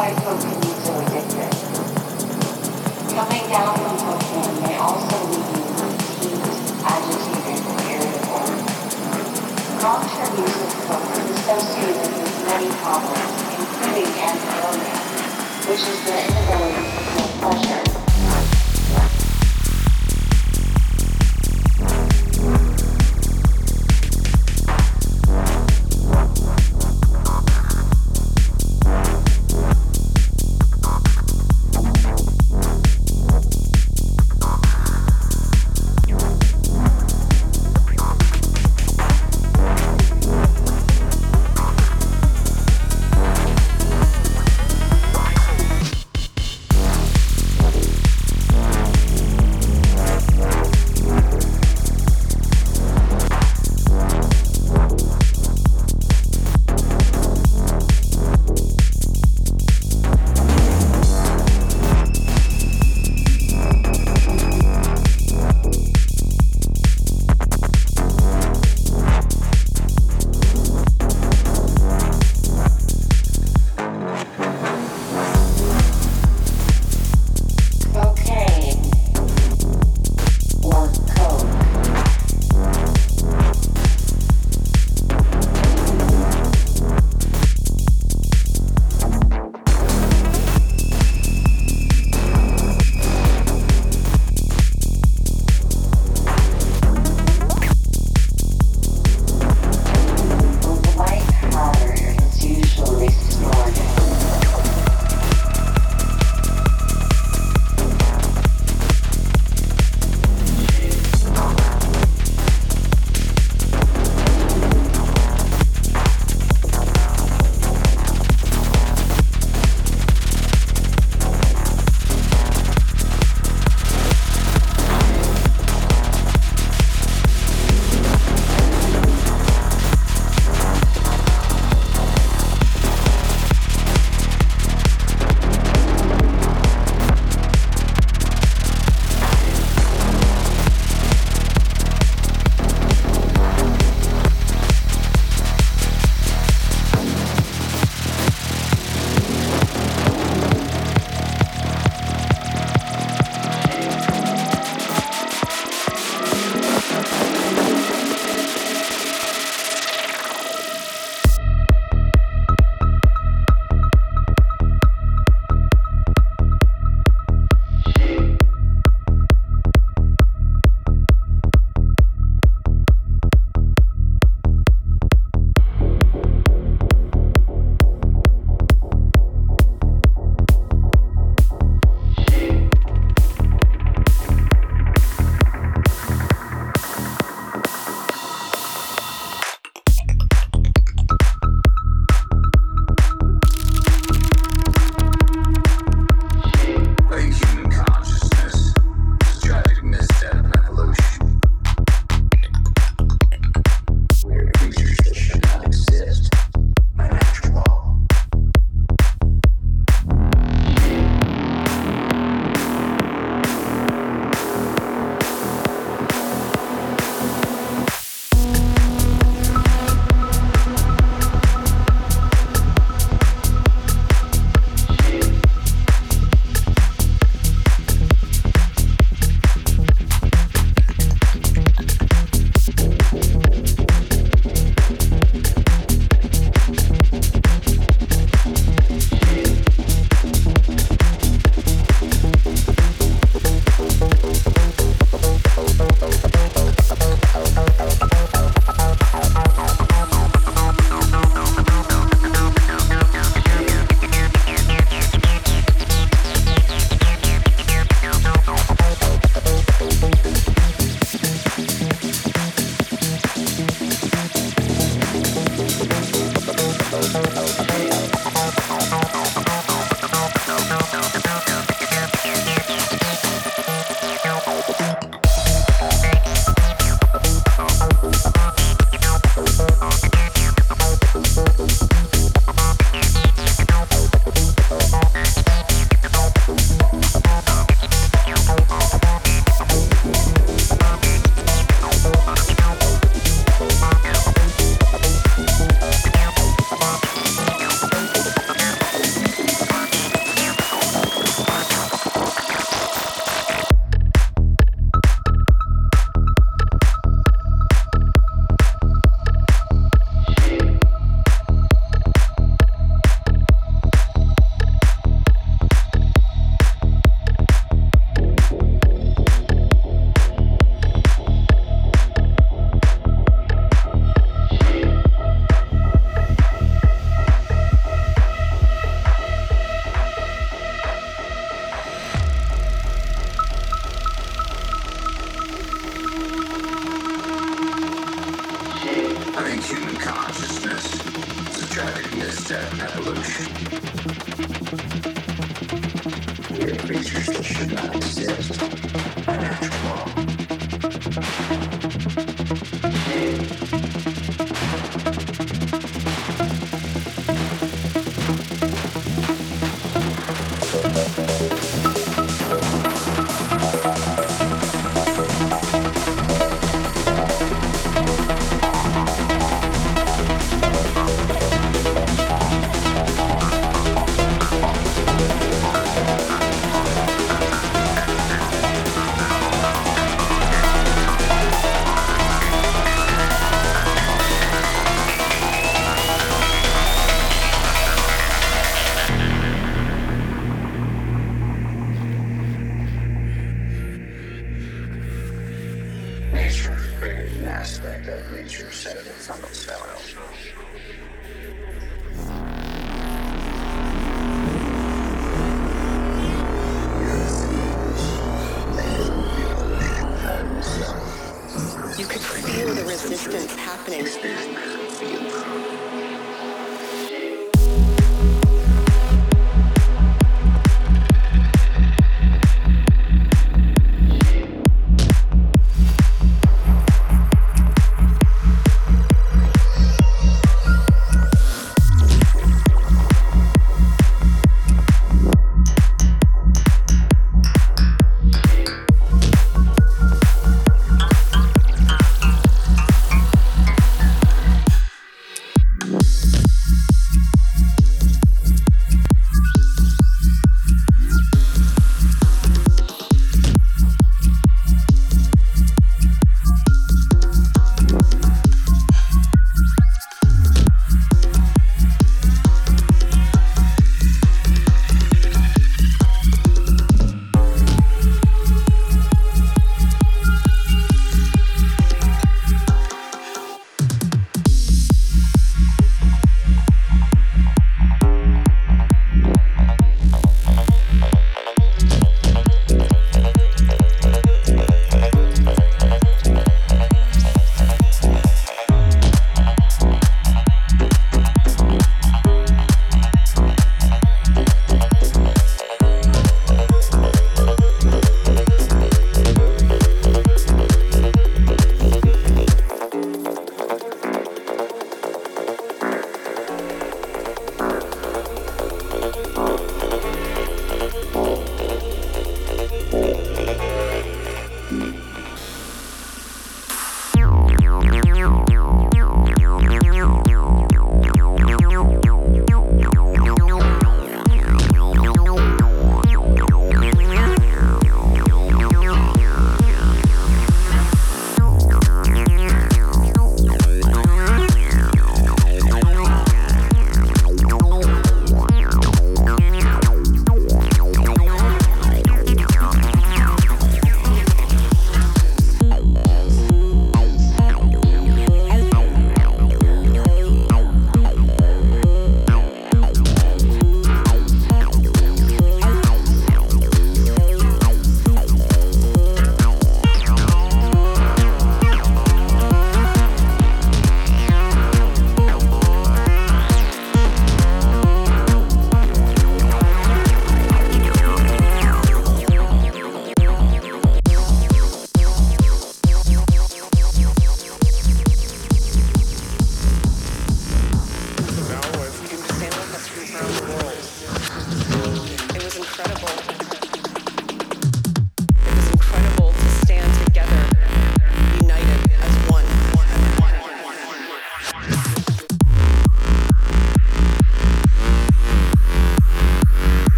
white folk can be so addictive. Coming down from cocaine may also leave you confused, agitated, and irritable. Long-term use of coke is associated with many problems, including anhedonia, which is the inability to feel pleasure.